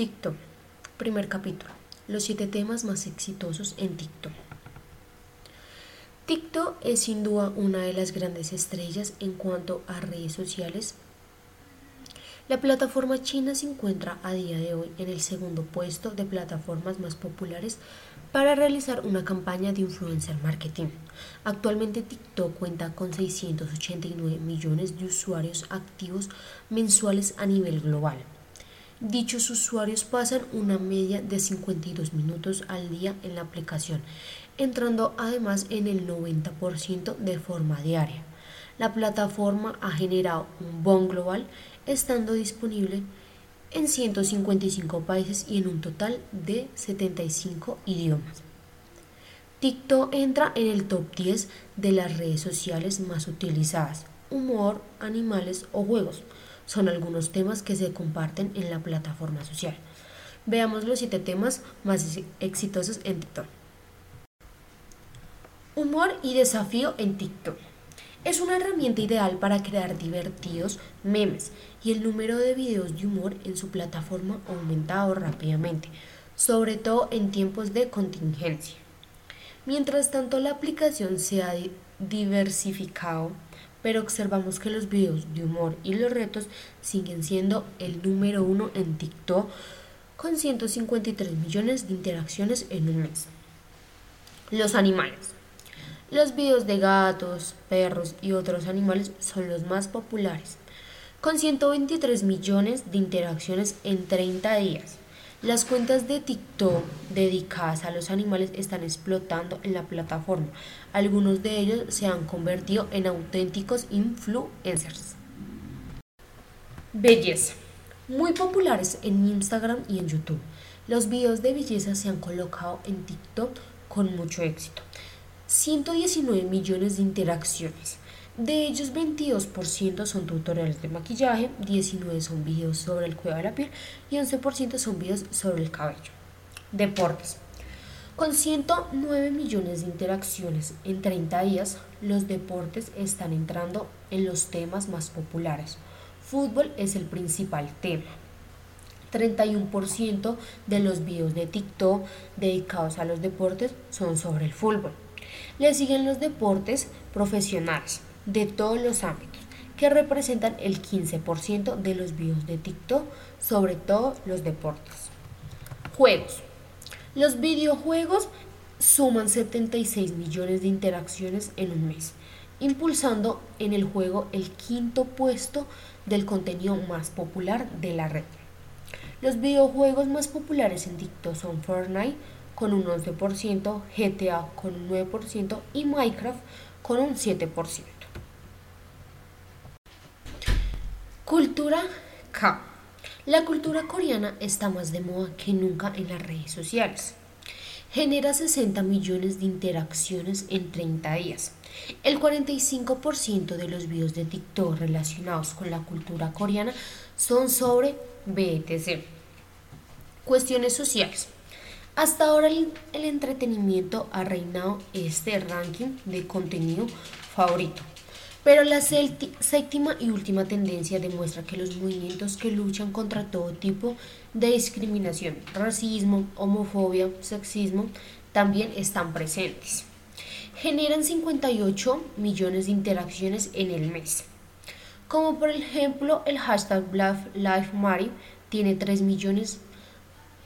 TikTok. Primer capítulo. Los siete temas más exitosos en TikTok. TikTok es sin duda una de las grandes estrellas en cuanto a redes sociales. La plataforma china se encuentra a día de hoy en el segundo puesto de plataformas más populares para realizar una campaña de influencer marketing. Actualmente TikTok cuenta con 689 millones de usuarios activos mensuales a nivel global. Dichos usuarios pasan una media de 52 minutos al día en la aplicación, entrando además en el 90% de forma diaria. La plataforma ha generado un boom global, estando disponible en 155 países y en un total de 75 idiomas. TikTok entra en el top 10 de las redes sociales más utilizadas. Humor, animales o juegos son algunos temas que se comparten en la plataforma social. Veamos los siete temas más exitosos en TikTok. Humor y desafío en TikTok. Es una herramienta ideal para crear divertidos memes y el número de videos de humor en su plataforma ha aumentado rápidamente, sobre todo en tiempos de contingencia. Mientras tanto, la aplicación se ha diversificado pero observamos que los videos de humor y los retos siguen siendo el número uno en TikTok con 153 millones de interacciones en un mes. Los animales. Los videos de gatos, perros y otros animales son los más populares, con 123 millones de interacciones en 30 días. Las cuentas de TikTok dedicadas a los animales están explotando en la plataforma. Algunos de ellos se han convertido en auténticos influencers. Belleza. Muy populares en Instagram y en YouTube. Los videos de belleza se han colocado en TikTok con mucho éxito. 119 millones de interacciones. De ellos, 22% son tutoriales de maquillaje, 19% son videos sobre el cuidado de la piel y 11% son videos sobre el cabello. Deportes. Con 109 millones de interacciones en 30 días, los deportes están entrando en los temas más populares. Fútbol es el principal tema. 31% de los videos de TikTok dedicados a los deportes son sobre el fútbol. Le siguen los deportes profesionales, de todos los ámbitos, que representan el 15% de los videos de TikTok, sobre todo los deportes. Juegos. Los videojuegos suman 76 millones de interacciones en un mes, impulsando en el juego el quinto puesto del contenido más popular de la red. Los videojuegos más populares en TikTok son Fortnite con un 11%, GTA con un 9% y Minecraft con un 7%. Cultura K. La cultura coreana está más de moda que nunca en las redes sociales. Genera 60 millones de interacciones en 30 días. El 45% de los videos de TikTok relacionados con la cultura coreana son sobre BTC. Cuestiones sociales. Hasta ahora el, el entretenimiento ha reinado este ranking de contenido favorito. Pero la séptima y última tendencia demuestra que los movimientos que luchan contra todo tipo de discriminación, racismo, homofobia, sexismo, también están presentes. Generan 58 millones de interacciones en el mes. Como por ejemplo el hashtag Black tiene 3 millones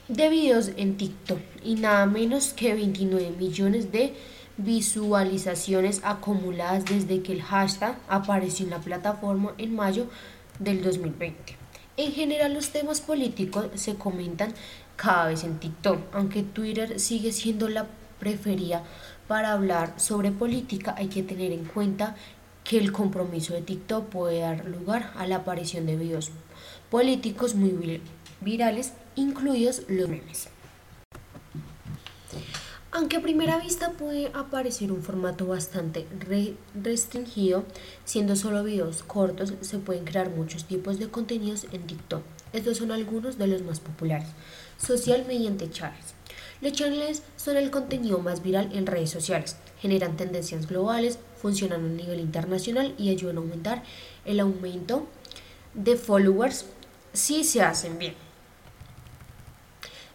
de videos en TikTok y nada menos que 29 millones de visualizaciones acumuladas desde que el hashtag apareció en la plataforma en mayo del 2020. En general los temas políticos se comentan cada vez en TikTok, aunque Twitter sigue siendo la preferida para hablar sobre política, hay que tener en cuenta que el compromiso de TikTok puede dar lugar a la aparición de videos políticos muy virales, incluidos los memes. Aunque a primera vista puede aparecer un formato bastante restringido, siendo solo videos cortos, se pueden crear muchos tipos de contenidos en TikTok. Estos son algunos de los más populares. Social mediante channels. Los channels son el contenido más viral en redes sociales. Generan tendencias globales, funcionan a nivel internacional y ayudan a aumentar el aumento de followers si se hacen bien.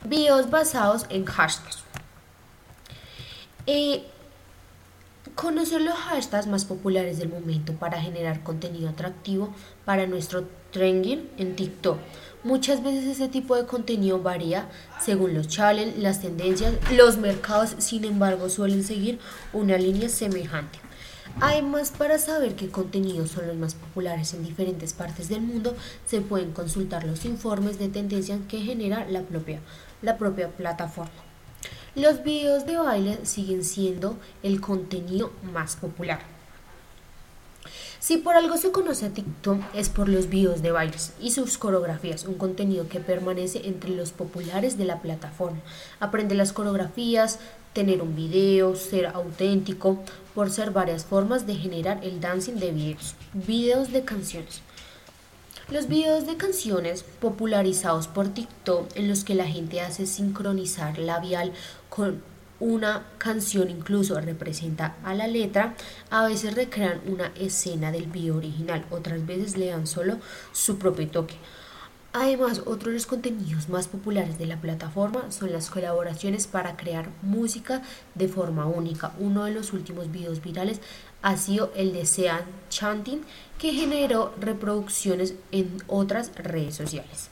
Videos basados en hashtags. Eh, conocer los hashtags más populares del momento para generar contenido atractivo para nuestro trending en TikTok. Muchas veces ese tipo de contenido varía según los challenges, las tendencias, los mercados, sin embargo suelen seguir una línea semejante. Además, para saber qué contenidos son los más populares en diferentes partes del mundo, se pueden consultar los informes de tendencia que genera la propia, la propia plataforma. Los videos de baile siguen siendo el contenido más popular. Si por algo se conoce a TikTok es por los videos de bailes y sus coreografías, un contenido que permanece entre los populares de la plataforma. Aprende las coreografías, tener un video, ser auténtico, por ser varias formas de generar el dancing de videos. Videos de canciones. Los videos de canciones popularizados por TikTok en los que la gente hace sincronizar labial con una canción incluso representa a la letra, a veces recrean una escena del video original, otras veces le dan solo su propio toque. Además, otro de los contenidos más populares de la plataforma son las colaboraciones para crear música de forma única. Uno de los últimos videos virales ha sido el de Sean Chanting, que generó reproducciones en otras redes sociales.